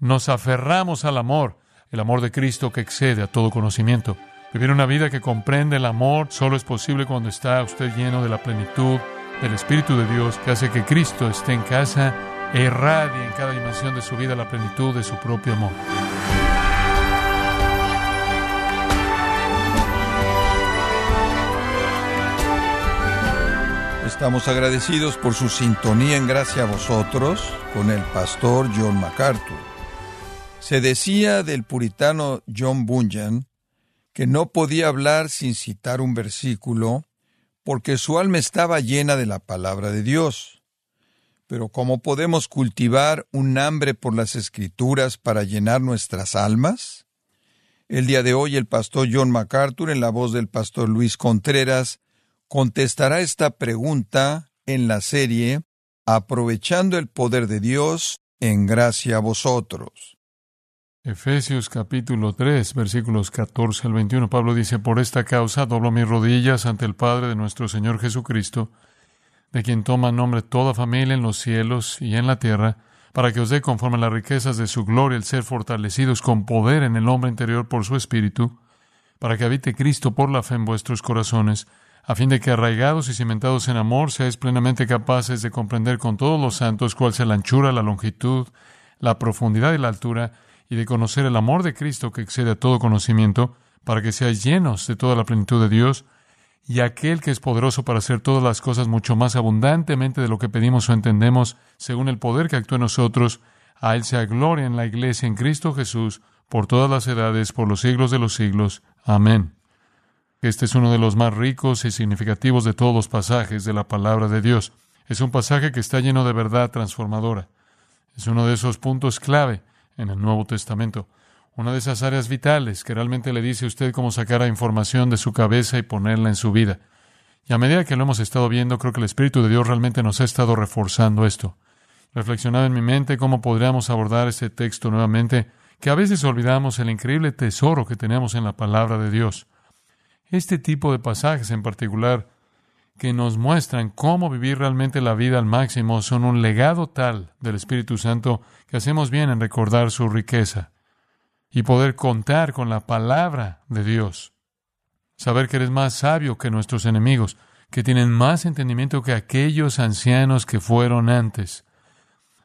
nos aferramos al amor, el amor de Cristo que excede a todo conocimiento. Vivir una vida que comprende el amor solo es posible cuando está usted lleno de la plenitud del Espíritu de Dios que hace que Cristo esté en casa e irradie en cada dimensión de su vida la plenitud de su propio amor. Estamos agradecidos por su sintonía en gracia a vosotros con el pastor John MacArthur. Se decía del puritano John Bunyan que no podía hablar sin citar un versículo porque su alma estaba llena de la palabra de Dios. Pero ¿cómo podemos cultivar un hambre por las escrituras para llenar nuestras almas? El día de hoy el pastor John MacArthur, en la voz del pastor Luis Contreras, contestará esta pregunta en la serie Aprovechando el poder de Dios en gracia a vosotros. Efesios capítulo 3, versículos 14 al 21. Pablo dice, Por esta causa doblo mis rodillas ante el Padre de nuestro Señor Jesucristo, de quien toma nombre toda familia en los cielos y en la tierra, para que os dé conforme a las riquezas de su gloria el ser fortalecidos con poder en el hombre interior por su Espíritu, para que habite Cristo por la fe en vuestros corazones, a fin de que arraigados y cimentados en amor seáis plenamente capaces de comprender con todos los santos cuál sea la anchura, la longitud, la profundidad y la altura, y de conocer el amor de Cristo que excede a todo conocimiento, para que seáis llenos de toda la plenitud de Dios, y aquel que es poderoso para hacer todas las cosas mucho más abundantemente de lo que pedimos o entendemos, según el poder que actúa en nosotros, a Él sea gloria en la Iglesia en Cristo Jesús, por todas las edades, por los siglos de los siglos. Amén. Este es uno de los más ricos y significativos de todos los pasajes de la palabra de Dios. Es un pasaje que está lleno de verdad transformadora. Es uno de esos puntos clave en el Nuevo Testamento. Una de esas áreas vitales que realmente le dice a usted cómo sacar información de su cabeza y ponerla en su vida. Y a medida que lo hemos estado viendo, creo que el Espíritu de Dios realmente nos ha estado reforzando esto. Reflexionaba en mi mente cómo podríamos abordar este texto nuevamente, que a veces olvidamos el increíble tesoro que tenemos en la palabra de Dios. Este tipo de pasajes en particular que nos muestran cómo vivir realmente la vida al máximo son un legado tal del Espíritu Santo que hacemos bien en recordar su riqueza y poder contar con la palabra de Dios. Saber que eres más sabio que nuestros enemigos, que tienen más entendimiento que aquellos ancianos que fueron antes.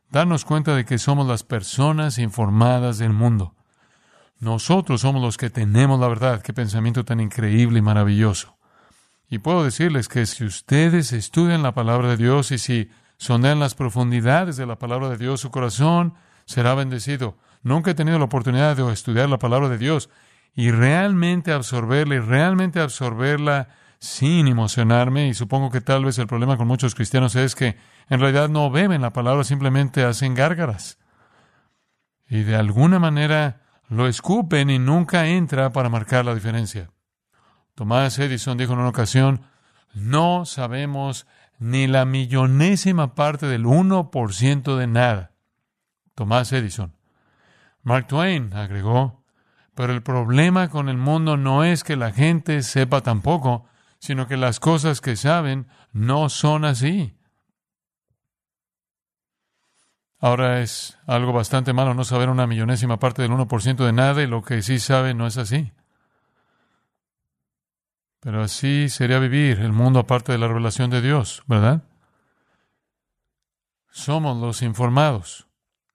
Darnos cuenta de que somos las personas informadas del mundo. Nosotros somos los que tenemos la verdad. Qué pensamiento tan increíble y maravilloso. Y puedo decirles que si ustedes estudian la palabra de Dios y si sondean las profundidades de la palabra de Dios, su corazón será bendecido. Nunca he tenido la oportunidad de estudiar la palabra de Dios y realmente absorberla y realmente absorberla sin emocionarme. Y supongo que tal vez el problema con muchos cristianos es que en realidad no beben la palabra, simplemente hacen gárgaras. Y de alguna manera lo escupen y nunca entra para marcar la diferencia. Tomás Edison dijo en una ocasión, no sabemos ni la millonésima parte del 1% de nada. Tomás Edison. Mark Twain agregó, pero el problema con el mundo no es que la gente sepa tampoco, sino que las cosas que saben no son así. Ahora es algo bastante malo no saber una millonésima parte del 1% de nada y lo que sí sabe no es así. Pero así sería vivir el mundo aparte de la revelación de Dios, ¿verdad? Somos los informados.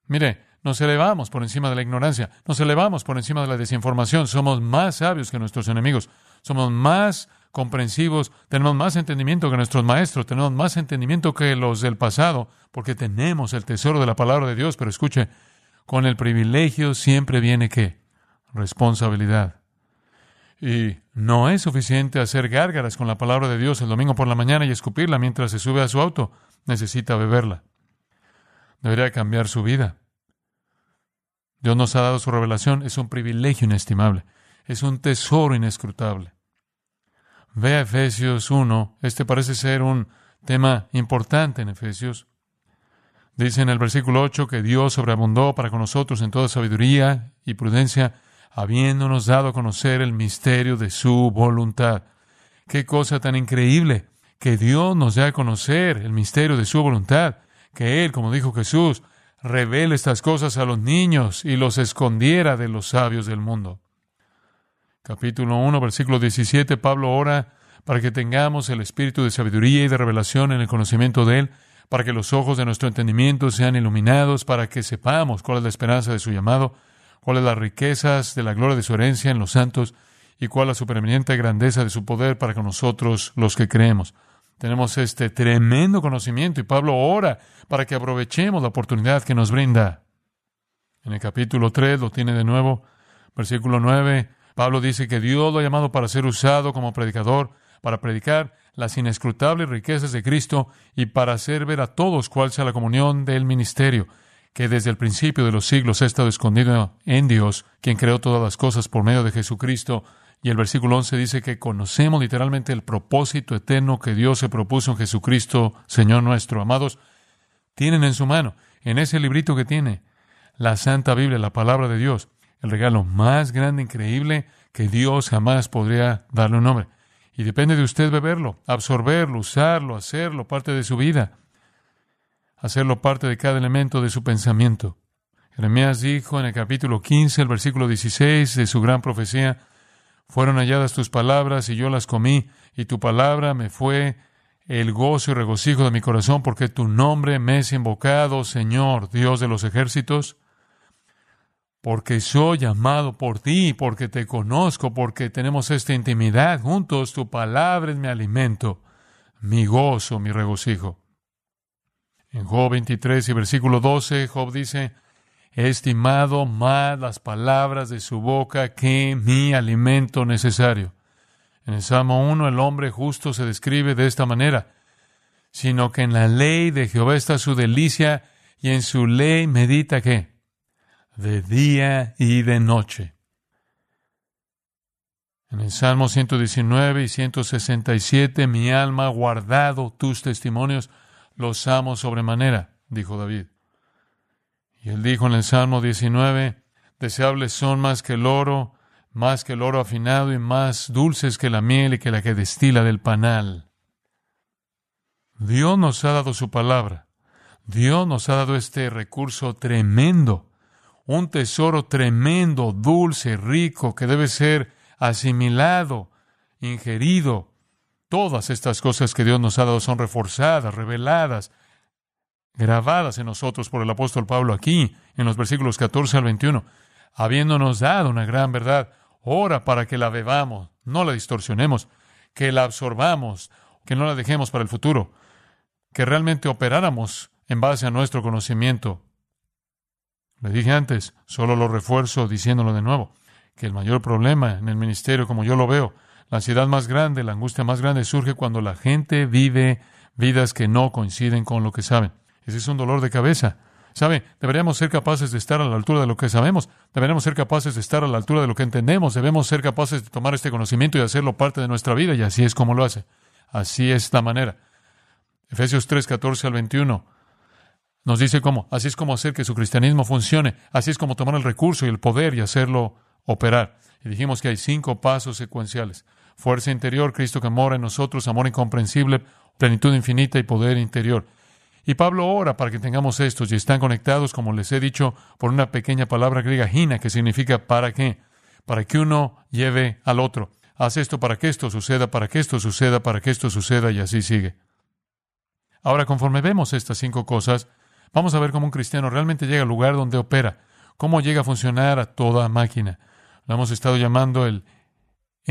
Mire, nos elevamos por encima de la ignorancia, nos elevamos por encima de la desinformación, somos más sabios que nuestros enemigos, somos más comprensivos, tenemos más entendimiento que nuestros maestros, tenemos más entendimiento que los del pasado, porque tenemos el tesoro de la palabra de Dios, pero escuche, con el privilegio siempre viene qué? Responsabilidad. Y no es suficiente hacer gárgaras con la palabra de Dios el domingo por la mañana y escupirla mientras se sube a su auto. Necesita beberla. Debería cambiar su vida. Dios nos ha dado su revelación. Es un privilegio inestimable. Es un tesoro inescrutable. Ve Efesios 1. Este parece ser un tema importante en Efesios. Dice en el versículo 8 que Dios sobreabundó para con nosotros en toda sabiduría y prudencia, habiéndonos dado a conocer el misterio de su voluntad. Qué cosa tan increíble que Dios nos dé a conocer el misterio de su voluntad, que Él, como dijo Jesús, revele estas cosas a los niños y los escondiera de los sabios del mundo. Capítulo 1, versículo 17, Pablo ora para que tengamos el espíritu de sabiduría y de revelación en el conocimiento de Él, para que los ojos de nuestro entendimiento sean iluminados, para que sepamos cuál es la esperanza de su llamado, cuáles las riquezas de la gloria de su herencia en los santos, y cuál la supereminente grandeza de su poder para con nosotros los que creemos. Tenemos este tremendo conocimiento y Pablo ora para que aprovechemos la oportunidad que nos brinda. En el capítulo 3 lo tiene de nuevo, versículo 9, Pablo dice que Dios lo ha llamado para ser usado como predicador, para predicar las inescrutables riquezas de Cristo y para hacer ver a todos cuál sea la comunión del ministerio, que desde el principio de los siglos ha estado escondido en Dios, quien creó todas las cosas por medio de Jesucristo, y el versículo 11 dice que conocemos literalmente el propósito eterno que Dios se propuso en Jesucristo, Señor nuestro. Amados, tienen en su mano, en ese librito que tiene, la Santa Biblia, la palabra de Dios, el regalo más grande, increíble que Dios jamás podría darle un nombre. Y depende de usted beberlo, absorberlo, usarlo, hacerlo parte de su vida, hacerlo parte de cada elemento de su pensamiento. Jeremías dijo en el capítulo 15, el versículo 16 de su gran profecía, fueron halladas tus palabras y yo las comí, y tu palabra me fue el gozo y regocijo de mi corazón, porque tu nombre me es invocado, Señor, Dios de los ejércitos, porque soy llamado por ti, porque te conozco, porque tenemos esta intimidad juntos, tu palabra es mi alimento, mi gozo, mi regocijo. En Job 23 y versículo 12, Job dice, He estimado más las palabras de su boca que mi alimento necesario. En el Salmo 1 el hombre justo se describe de esta manera, sino que en la ley de Jehová está su delicia y en su ley medita qué? De día y de noche. En el Salmo 119 y 167 mi alma ha guardado tus testimonios, los amo sobremanera, dijo David. Y él dijo en el Salmo 19, deseables son más que el oro, más que el oro afinado y más dulces que la miel y que la que destila del panal. Dios nos ha dado su palabra. Dios nos ha dado este recurso tremendo, un tesoro tremendo, dulce, rico, que debe ser asimilado, ingerido. Todas estas cosas que Dios nos ha dado son reforzadas, reveladas, grabadas en nosotros por el apóstol Pablo aquí, en los versículos 14 al 21, habiéndonos dado una gran verdad, ora para que la bebamos, no la distorsionemos, que la absorbamos, que no la dejemos para el futuro, que realmente operáramos en base a nuestro conocimiento. Le dije antes, solo lo refuerzo diciéndolo de nuevo, que el mayor problema en el ministerio, como yo lo veo, la ansiedad más grande, la angustia más grande surge cuando la gente vive vidas que no coinciden con lo que saben. Ese es un dolor de cabeza. ¿Sabe? Deberíamos ser capaces de estar a la altura de lo que sabemos. Deberíamos ser capaces de estar a la altura de lo que entendemos. Debemos ser capaces de tomar este conocimiento y hacerlo parte de nuestra vida. Y así es como lo hace. Así es la manera. Efesios 3, 14 al 21 nos dice cómo. Así es como hacer que su cristianismo funcione. Así es como tomar el recurso y el poder y hacerlo operar. Y dijimos que hay cinco pasos secuenciales. Fuerza interior, Cristo que mora en nosotros, amor incomprensible, plenitud infinita y poder interior. Y Pablo ora para que tengamos estos y están conectados, como les he dicho, por una pequeña palabra griega, gina, que significa para qué, para que uno lleve al otro. Haz esto para que esto suceda, para que esto suceda, para que esto suceda y así sigue. Ahora, conforme vemos estas cinco cosas, vamos a ver cómo un cristiano realmente llega al lugar donde opera, cómo llega a funcionar a toda máquina. Lo hemos estado llamando el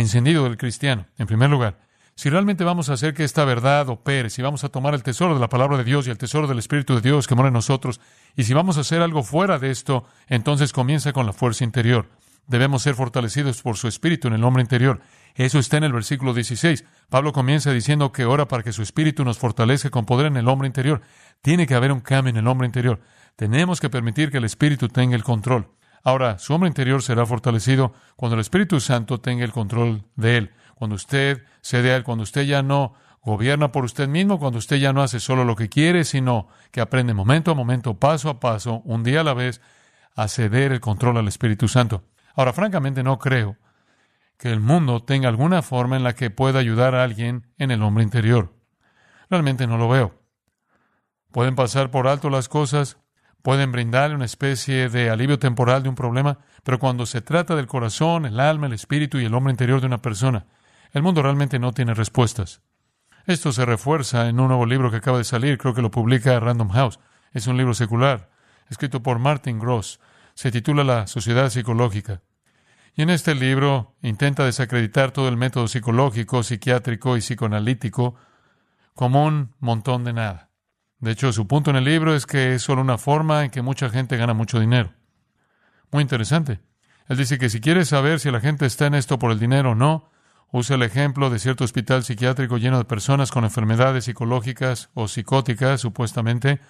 encendido del cristiano, en primer lugar. Si realmente vamos a hacer que esta verdad opere, si vamos a tomar el tesoro de la palabra de Dios y el tesoro del Espíritu de Dios que mora en nosotros, y si vamos a hacer algo fuera de esto, entonces comienza con la fuerza interior. Debemos ser fortalecidos por su Espíritu en el hombre interior. Eso está en el versículo 16. Pablo comienza diciendo que ora para que su Espíritu nos fortalezca con poder en el hombre interior. Tiene que haber un cambio en el hombre interior. Tenemos que permitir que el Espíritu tenga el control. Ahora, su hombre interior será fortalecido cuando el Espíritu Santo tenga el control de él cuando usted cede a Él, cuando usted ya no gobierna por usted mismo, cuando usted ya no hace solo lo que quiere, sino que aprende momento a momento, paso a paso, un día a la vez, a ceder el control al Espíritu Santo. Ahora, francamente, no creo que el mundo tenga alguna forma en la que pueda ayudar a alguien en el hombre interior. Realmente no lo veo. Pueden pasar por alto las cosas, pueden brindarle una especie de alivio temporal de un problema, pero cuando se trata del corazón, el alma, el espíritu y el hombre interior de una persona, el mundo realmente no tiene respuestas. Esto se refuerza en un nuevo libro que acaba de salir, creo que lo publica Random House. Es un libro secular, escrito por Martin Gross. Se titula La Sociedad Psicológica. Y en este libro intenta desacreditar todo el método psicológico, psiquiátrico y psicoanalítico como un montón de nada. De hecho, su punto en el libro es que es solo una forma en que mucha gente gana mucho dinero. Muy interesante. Él dice que si quieres saber si la gente está en esto por el dinero o no, usa el ejemplo de cierto hospital psiquiátrico lleno de personas con enfermedades psicológicas o psicóticas, supuestamente,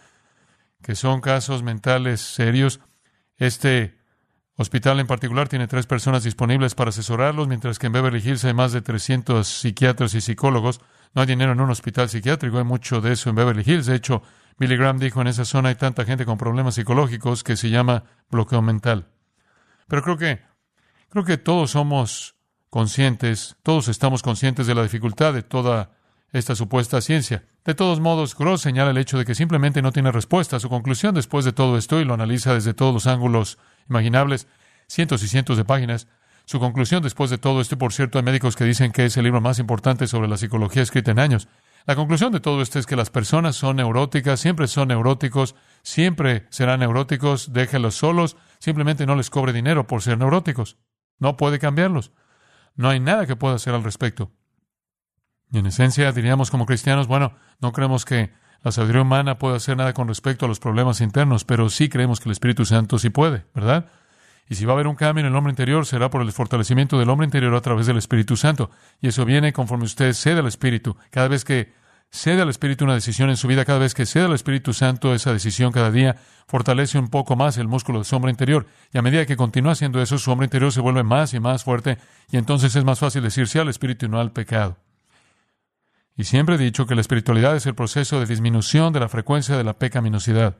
que son casos mentales serios. Este hospital en particular tiene tres personas disponibles para asesorarlos, mientras que en Beverly Hills hay más de 300 psiquiatras y psicólogos. No hay dinero en un hospital psiquiátrico, hay mucho de eso en Beverly Hills. De hecho, Billy Graham dijo en esa zona hay tanta gente con problemas psicológicos que se llama bloqueo mental. Pero creo que creo que todos somos conscientes, todos estamos conscientes de la dificultad de toda esta supuesta ciencia. De todos modos, Gross señala el hecho de que simplemente no tiene respuesta. Su conclusión después de todo esto, y lo analiza desde todos los ángulos imaginables, cientos y cientos de páginas, su conclusión después de todo esto, por cierto, hay médicos que dicen que es el libro más importante sobre la psicología escrita en años. La conclusión de todo esto es que las personas son neuróticas, siempre son neuróticos, siempre serán neuróticos, déjenlos solos, simplemente no les cobre dinero por ser neuróticos. No puede cambiarlos. No hay nada que pueda hacer al respecto. Y en esencia diríamos como cristianos, bueno, no creemos que la sabiduría humana pueda hacer nada con respecto a los problemas internos, pero sí creemos que el Espíritu Santo sí puede, ¿verdad? Y si va a haber un cambio en el hombre interior, será por el fortalecimiento del hombre interior a través del Espíritu Santo. Y eso viene conforme usted cede al Espíritu. Cada vez que cede al Espíritu una decisión en su vida, cada vez que cede al Espíritu Santo esa decisión cada día, fortalece un poco más el músculo de su hombre interior. Y a medida que continúa haciendo eso, su hombre interior se vuelve más y más fuerte. Y entonces es más fácil decir sí al Espíritu y no al pecado. Y siempre he dicho que la espiritualidad es el proceso de disminución de la frecuencia de la pecaminosidad.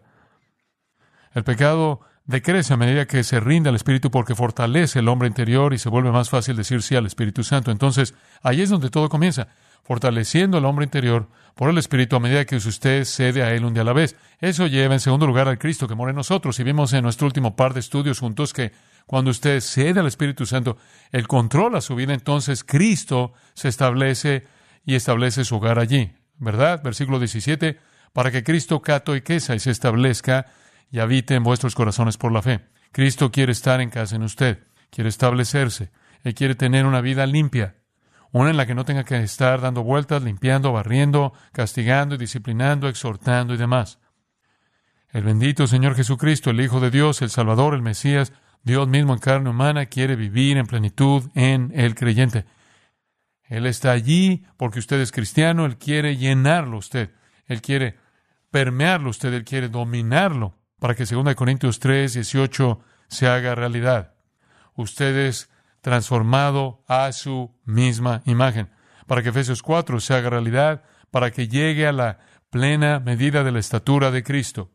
El pecado decrece a medida que se rinde al Espíritu porque fortalece el hombre interior y se vuelve más fácil decir sí al Espíritu Santo. Entonces, ahí es donde todo comienza, fortaleciendo el hombre interior por el Espíritu a medida que usted cede a Él un día a la vez. Eso lleva en segundo lugar al Cristo que mora en nosotros. Y vimos en nuestro último par de estudios juntos que cuando usted cede al Espíritu Santo, Él controla su vida, entonces Cristo se establece y establece su hogar allí. ¿Verdad? Versículo 17, para que Cristo cato y quesa y se establezca y habite en vuestros corazones por la fe. Cristo quiere estar en casa en usted, quiere establecerse, Él quiere tener una vida limpia, una en la que no tenga que estar dando vueltas, limpiando, barriendo, castigando y disciplinando, exhortando y demás. El bendito Señor Jesucristo, el Hijo de Dios, el Salvador, el Mesías, Dios mismo en carne humana, quiere vivir en plenitud en el creyente. Él está allí porque usted es cristiano, Él quiere llenarlo usted, Él quiere permearlo usted, Él quiere dominarlo para que 2 Corintios 3, 18 se haga realidad. Usted es transformado a su misma imagen, para que Efesios 4 se haga realidad, para que llegue a la plena medida de la estatura de Cristo.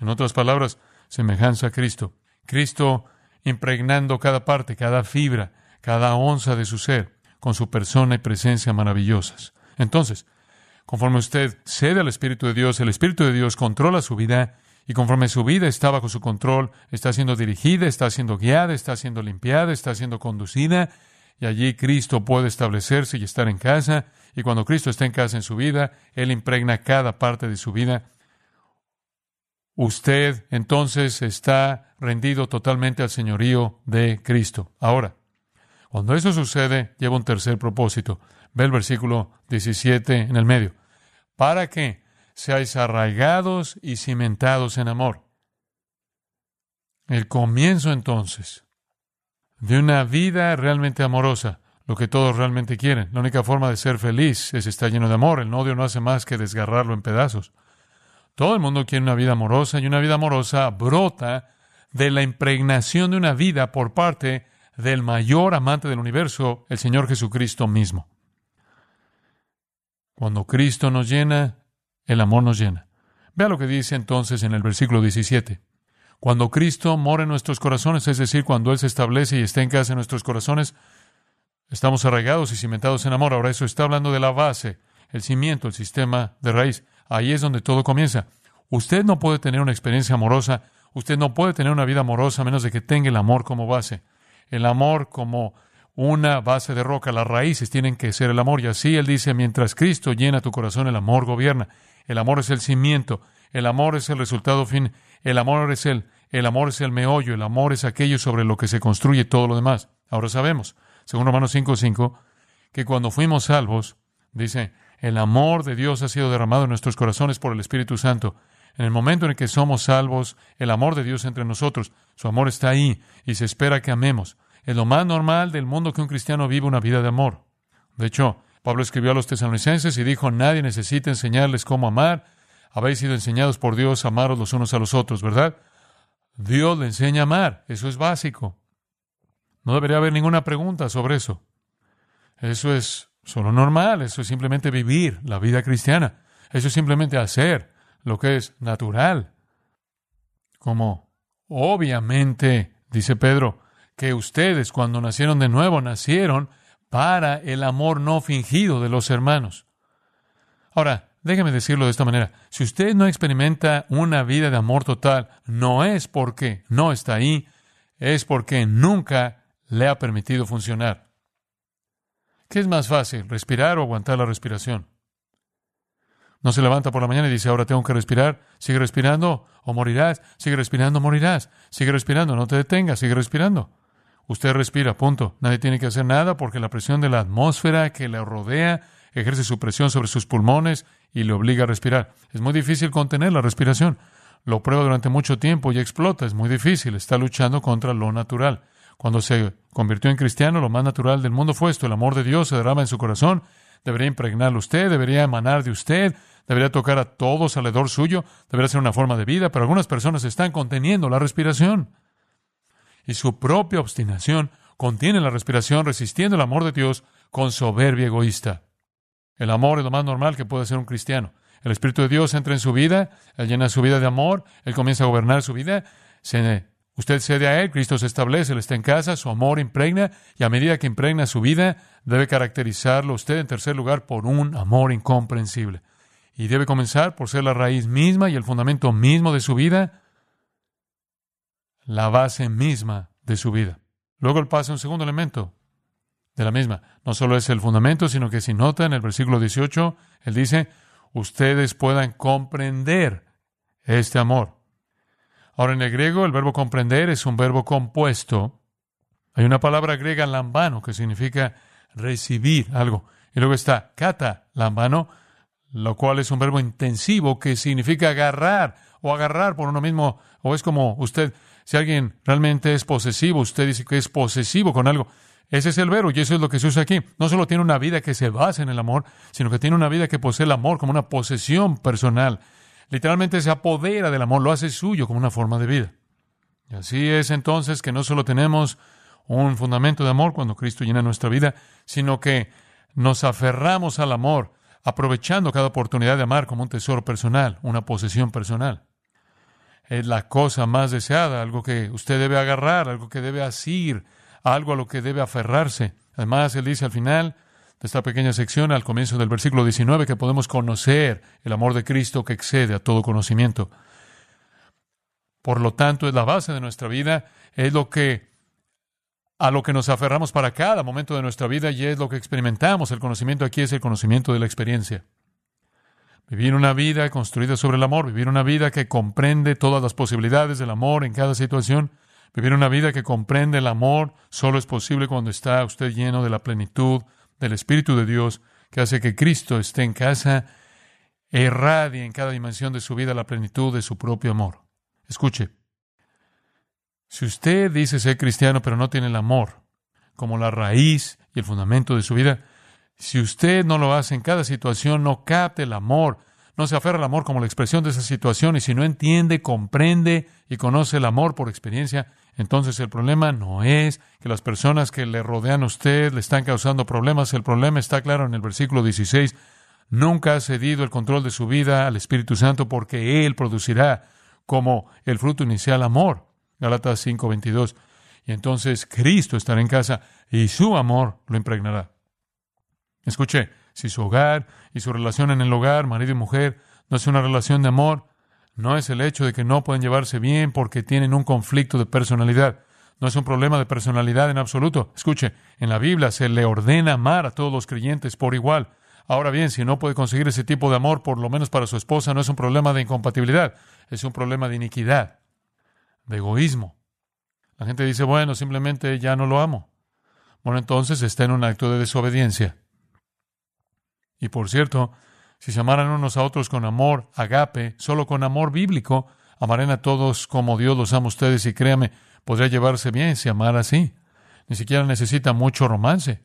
En otras palabras, semejanza a Cristo. Cristo impregnando cada parte, cada fibra, cada onza de su ser, con su persona y presencia maravillosas. Entonces, Conforme usted cede al Espíritu de Dios, el Espíritu de Dios controla su vida y conforme su vida está bajo su control, está siendo dirigida, está siendo guiada, está siendo limpiada, está siendo conducida y allí Cristo puede establecerse y estar en casa y cuando Cristo está en casa en su vida, Él impregna cada parte de su vida. Usted entonces está rendido totalmente al señorío de Cristo. Ahora, cuando eso sucede, lleva un tercer propósito. Ve el versículo 17 en el medio. Para que seáis arraigados y cimentados en amor. El comienzo entonces de una vida realmente amorosa, lo que todos realmente quieren. La única forma de ser feliz es estar lleno de amor. El odio no hace más que desgarrarlo en pedazos. Todo el mundo quiere una vida amorosa y una vida amorosa brota de la impregnación de una vida por parte del mayor amante del universo, el Señor Jesucristo mismo. Cuando Cristo nos llena, el amor nos llena. Vea lo que dice entonces en el versículo 17. Cuando Cristo mora en nuestros corazones, es decir, cuando Él se establece y está en casa en nuestros corazones, estamos arraigados y cimentados en amor. Ahora eso está hablando de la base, el cimiento, el sistema de raíz. Ahí es donde todo comienza. Usted no puede tener una experiencia amorosa, usted no puede tener una vida amorosa a menos de que tenga el amor como base. El amor como una base de roca, las raíces tienen que ser el amor. Y así él dice, mientras Cristo llena tu corazón, el amor gobierna. El amor es el cimiento, el amor es el resultado fin, el amor es el, el amor es el meollo, el amor es aquello sobre lo que se construye todo lo demás. Ahora sabemos, según Romanos 5.5, que cuando fuimos salvos, dice, el amor de Dios ha sido derramado en nuestros corazones por el Espíritu Santo. En el momento en que somos salvos, el amor de Dios entre nosotros, su amor está ahí y se espera que amemos. Es lo más normal del mundo que un cristiano viva una vida de amor. De hecho, Pablo escribió a los tesalonicenses y dijo, nadie necesita enseñarles cómo amar. Habéis sido enseñados por Dios a amaros los unos a los otros, ¿verdad? Dios le enseña a amar. Eso es básico. No debería haber ninguna pregunta sobre eso. Eso es solo normal. Eso es simplemente vivir la vida cristiana. Eso es simplemente hacer lo que es natural. Como obviamente, dice Pedro, que ustedes cuando nacieron de nuevo nacieron para el amor no fingido de los hermanos. Ahora, Déjeme decirlo de esta manera. Si usted no experimenta una vida de amor total, no es porque no está ahí, es porque nunca le ha permitido funcionar. ¿Qué es más fácil, respirar o aguantar la respiración? No se levanta por la mañana y dice, ahora tengo que respirar. Sigue respirando o morirás. Sigue respirando, morirás. Sigue respirando, no te detengas, sigue respirando. Usted respira, punto. Nadie tiene que hacer nada porque la presión de la atmósfera que le rodea ejerce su presión sobre sus pulmones y le obliga a respirar. Es muy difícil contener la respiración. Lo prueba durante mucho tiempo y explota. Es muy difícil. Está luchando contra lo natural. Cuando se convirtió en cristiano, lo más natural del mundo fue esto. El amor de Dios se derrama en su corazón. Debería impregnarlo usted, debería emanar de usted, debería tocar a todos alrededor suyo, debería ser una forma de vida, pero algunas personas están conteniendo la respiración. Y su propia obstinación contiene la respiración resistiendo el amor de Dios con soberbia egoísta. El amor es lo más normal que puede ser un cristiano. El Espíritu de Dios entra en su vida, Él llena su vida de amor, Él comienza a gobernar su vida, usted cede a Él, Cristo se establece, Él está en casa, su amor impregna, y a medida que impregna su vida, debe caracterizarlo usted, en tercer lugar, por un amor incomprensible. Y debe comenzar por ser la raíz misma y el fundamento mismo de su vida, la base misma de su vida. Luego él pasa a un segundo elemento, de la misma. No solo es el fundamento, sino que si nota en el versículo 18, él dice, ustedes puedan comprender este amor. Ahora en el griego el verbo comprender es un verbo compuesto. Hay una palabra griega lambano que significa recibir algo. Y luego está kata lambano, lo cual es un verbo intensivo que significa agarrar o agarrar por uno mismo. O es como usted, si alguien realmente es posesivo, usted dice que es posesivo con algo. Ese es el verbo y eso es lo que se usa aquí. No solo tiene una vida que se basa en el amor, sino que tiene una vida que posee el amor como una posesión personal. Literalmente se apodera del amor, lo hace suyo como una forma de vida. Y así es entonces que no solo tenemos un fundamento de amor cuando Cristo llena nuestra vida, sino que nos aferramos al amor, aprovechando cada oportunidad de amar como un tesoro personal, una posesión personal. Es la cosa más deseada, algo que usted debe agarrar, algo que debe asir, algo a lo que debe aferrarse. Además, él dice al final de esta pequeña sección, al comienzo del versículo 19, que podemos conocer el amor de Cristo que excede a todo conocimiento. Por lo tanto, es la base de nuestra vida, es lo que a lo que nos aferramos para cada momento de nuestra vida y es lo que experimentamos. El conocimiento aquí es el conocimiento de la experiencia. Vivir una vida construida sobre el amor, vivir una vida que comprende todas las posibilidades del amor en cada situación, Vivir una vida que comprende el amor solo es posible cuando está usted lleno de la plenitud del Espíritu de Dios, que hace que Cristo esté en casa, e irradie en cada dimensión de su vida la plenitud de su propio amor. Escuche, si usted dice ser cristiano pero no tiene el amor como la raíz y el fundamento de su vida, si usted no lo hace en cada situación, no capte el amor, no se aferra al amor como la expresión de esa situación y si no entiende, comprende y conoce el amor por experiencia, entonces el problema no es que las personas que le rodean a usted le están causando problemas, el problema está claro en el versículo 16, nunca ha cedido el control de su vida al Espíritu Santo porque Él producirá como el fruto inicial amor. Galatas 5:22. Y entonces Cristo estará en casa y su amor lo impregnará. Escuche, si su hogar y su relación en el hogar, marido y mujer, no es una relación de amor, no es el hecho de que no pueden llevarse bien porque tienen un conflicto de personalidad. No es un problema de personalidad en absoluto. Escuche, en la Biblia se le ordena amar a todos los creyentes por igual. Ahora bien, si no puede conseguir ese tipo de amor, por lo menos para su esposa, no es un problema de incompatibilidad, es un problema de iniquidad, de egoísmo. La gente dice, bueno, simplemente ya no lo amo. Bueno, entonces está en un acto de desobediencia. Y por cierto, si se amaran unos a otros con amor, agape, solo con amor bíblico, amarán a todos como Dios los ama a ustedes y créame, podría llevarse bien si amara así. Ni siquiera necesita mucho romance.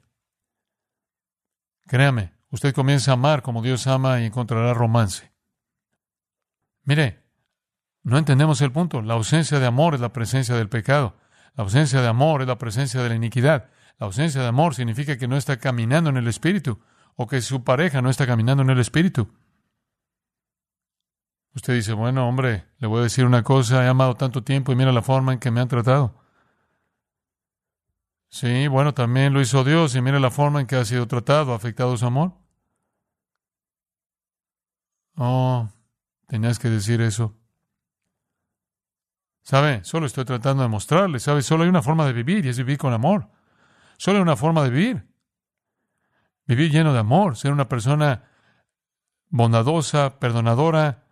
Créame, usted comienza a amar como Dios ama y encontrará romance. Mire, no entendemos el punto. La ausencia de amor es la presencia del pecado. La ausencia de amor es la presencia de la iniquidad. La ausencia de amor significa que no está caminando en el Espíritu o que su pareja no está caminando en el Espíritu. Usted dice, bueno, hombre, le voy a decir una cosa, he amado tanto tiempo y mira la forma en que me han tratado. Sí, bueno, también lo hizo Dios y mira la forma en que ha sido tratado, ha afectado su amor. Oh, tenías que decir eso. ¿Sabe? Solo estoy tratando de mostrarle, ¿sabe? Solo hay una forma de vivir y es vivir con amor. Solo hay una forma de vivir. Vivir lleno de amor, ser una persona bondadosa, perdonadora,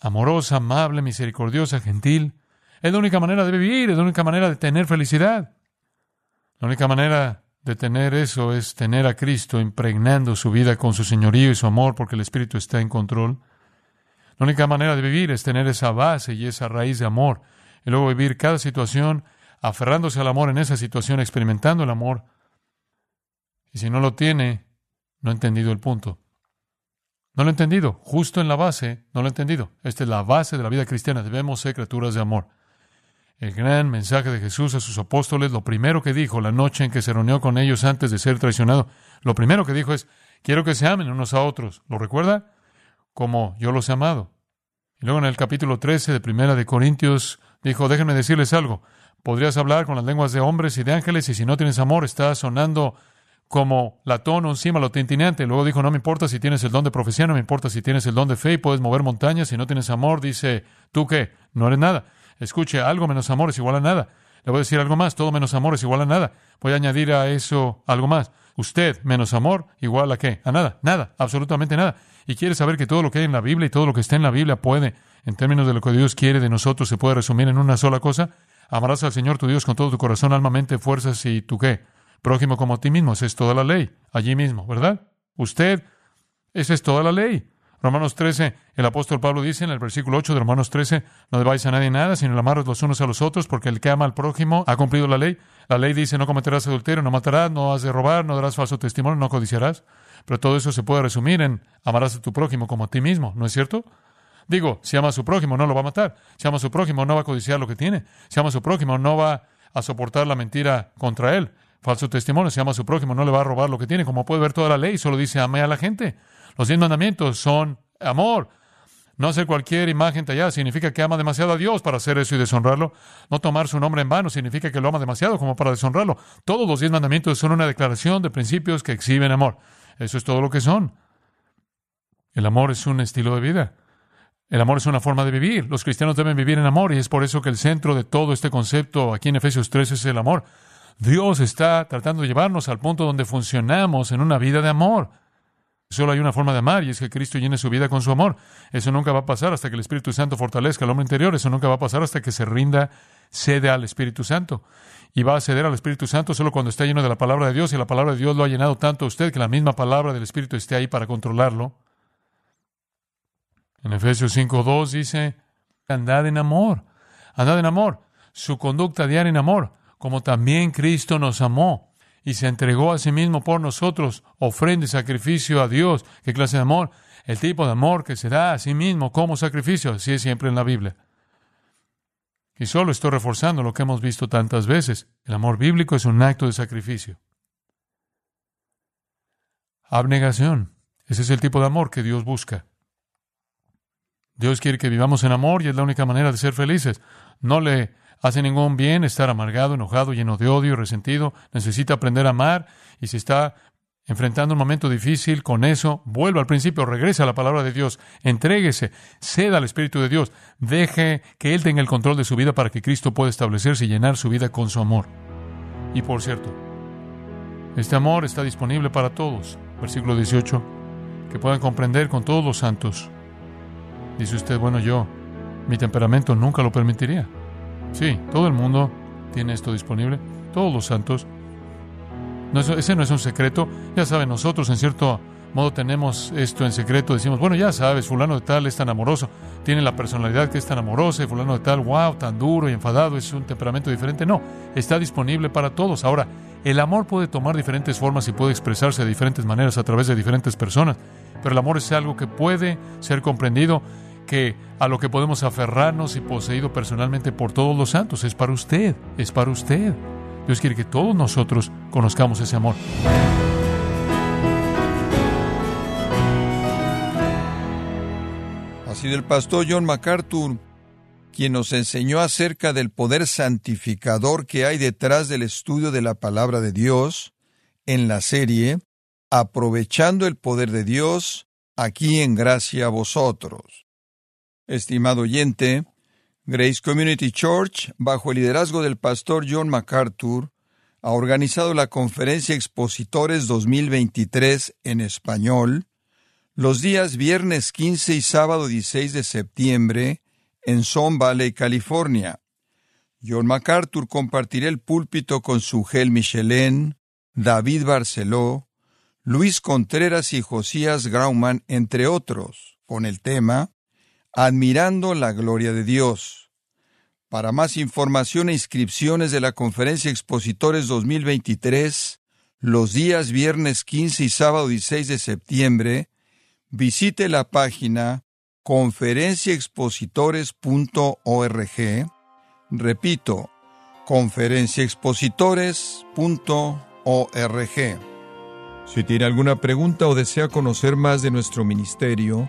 amorosa, amable, misericordiosa, gentil. Es la única manera de vivir, es la única manera de tener felicidad. La única manera de tener eso es tener a Cristo impregnando su vida con su señorío y su amor porque el Espíritu está en control. La única manera de vivir es tener esa base y esa raíz de amor y luego vivir cada situación aferrándose al amor en esa situación, experimentando el amor. Y si no lo tiene, no ha entendido el punto. No lo he entendido. Justo en la base, no lo he entendido. Esta es la base de la vida cristiana. Debemos ser criaturas de amor. El gran mensaje de Jesús a sus apóstoles, lo primero que dijo la noche en que se reunió con ellos antes de ser traicionado, lo primero que dijo es, quiero que se amen unos a otros. ¿Lo recuerda? Como yo los he amado. Y luego en el capítulo 13 de Primera de Corintios dijo, déjenme decirles algo. Podrías hablar con las lenguas de hombres y de ángeles y si no tienes amor está sonando como latón o encima lo tintineante. Luego dijo, no me importa si tienes el don de profecía, no me importa si tienes el don de fe y puedes mover montañas, si no tienes amor, dice, ¿tú qué? No eres nada. Escuche, algo menos amor es igual a nada. Le voy a decir algo más, todo menos amor es igual a nada. Voy a añadir a eso algo más. Usted menos amor igual a qué? A nada, nada, absolutamente nada. Y quiere saber que todo lo que hay en la Biblia y todo lo que está en la Biblia puede, en términos de lo que Dios quiere de nosotros, se puede resumir en una sola cosa. Amarás al Señor tu Dios con todo tu corazón, alma, mente, fuerzas y tu qué? Prójimo como a ti mismo. Esa es toda la ley. Allí mismo, ¿verdad? Usted, esa es toda la ley. Romanos 13, el apóstol Pablo dice en el versículo 8 de Romanos 13, no debáis a nadie nada, sino amaros los unos a los otros, porque el que ama al prójimo ha cumplido la ley. La ley dice, no cometerás adulterio, no matarás, no has de robar, no darás falso testimonio, no codiciarás. Pero todo eso se puede resumir en amarás a tu prójimo como a ti mismo, ¿no es cierto? Digo, si ama a su prójimo, no lo va a matar. Si ama a su prójimo, no va a codiciar lo que tiene. Si ama a su prójimo, no va a soportar la mentira contra él falso testimonio, se llama a su prójimo, no le va a robar lo que tiene. Como puede ver toda la ley, solo dice ame a la gente. Los diez mandamientos son amor. No hacer cualquier imagen tallada significa que ama demasiado a Dios para hacer eso y deshonrarlo. No tomar su nombre en vano significa que lo ama demasiado como para deshonrarlo. Todos los diez mandamientos son una declaración de principios que exhiben amor. Eso es todo lo que son. El amor es un estilo de vida. El amor es una forma de vivir. Los cristianos deben vivir en amor y es por eso que el centro de todo este concepto aquí en Efesios 3 es el amor. Dios está tratando de llevarnos al punto donde funcionamos en una vida de amor. Solo hay una forma de amar y es que Cristo llene su vida con su amor. Eso nunca va a pasar hasta que el Espíritu Santo fortalezca al hombre interior. Eso nunca va a pasar hasta que se rinda, cede al Espíritu Santo. Y va a ceder al Espíritu Santo solo cuando está lleno de la palabra de Dios y la palabra de Dios lo ha llenado tanto a usted que la misma palabra del Espíritu esté ahí para controlarlo. En Efesios 5.2 dice, andad en amor, andad en amor, su conducta diaria en amor como también Cristo nos amó y se entregó a sí mismo por nosotros, ofrenda y sacrificio a Dios. ¿Qué clase de amor? El tipo de amor que se da a sí mismo como sacrificio, así es siempre en la Biblia. Y solo estoy reforzando lo que hemos visto tantas veces. El amor bíblico es un acto de sacrificio. Abnegación. Ese es el tipo de amor que Dios busca. Dios quiere que vivamos en amor y es la única manera de ser felices. No le hace ningún bien estar amargado, enojado, lleno de odio, resentido. Necesita aprender a amar y si está enfrentando un momento difícil, con eso, vuelva al principio, regrese a la palabra de Dios, entréguese, ceda al Espíritu de Dios, deje que Él tenga el control de su vida para que Cristo pueda establecerse y llenar su vida con su amor. Y por cierto, este amor está disponible para todos. Versículo 18, que puedan comprender con todos los santos. Dice usted, bueno, yo, mi temperamento nunca lo permitiría. Sí, todo el mundo tiene esto disponible, todos los santos. No, ese no es un secreto. Ya saben, nosotros en cierto modo tenemos esto en secreto. Decimos, bueno, ya sabes, fulano de tal es tan amoroso, tiene la personalidad que es tan amorosa, y fulano de tal, wow, tan duro y enfadado, es un temperamento diferente. No, está disponible para todos. Ahora, el amor puede tomar diferentes formas y puede expresarse de diferentes maneras a través de diferentes personas, pero el amor es algo que puede ser comprendido, que a lo que podemos aferrarnos y poseído personalmente por todos los santos. Es para usted, es para usted. Dios quiere que todos nosotros conozcamos ese amor. Ha sido el pastor John MacArthur quien nos enseñó acerca del poder santificador que hay detrás del estudio de la palabra de Dios en la serie Aprovechando el poder de Dios aquí en gracia a vosotros. Estimado oyente, Grace Community Church, bajo el liderazgo del pastor John MacArthur, ha organizado la conferencia Expositores 2023 en español los días viernes 15 y sábado 16 de septiembre en Son Valley, California. John MacArthur compartirá el púlpito con su gel Michelin, David Barceló, Luis Contreras y Josías Grauman, entre otros, con el tema Admirando la Gloria de Dios. Para más información e inscripciones de la Conferencia Expositores 2023, los días viernes 15 y sábado 16 de septiembre, visite la página conferenciaexpositores.org. Repito, conferenciaexpositores.org. Si tiene alguna pregunta o desea conocer más de nuestro ministerio,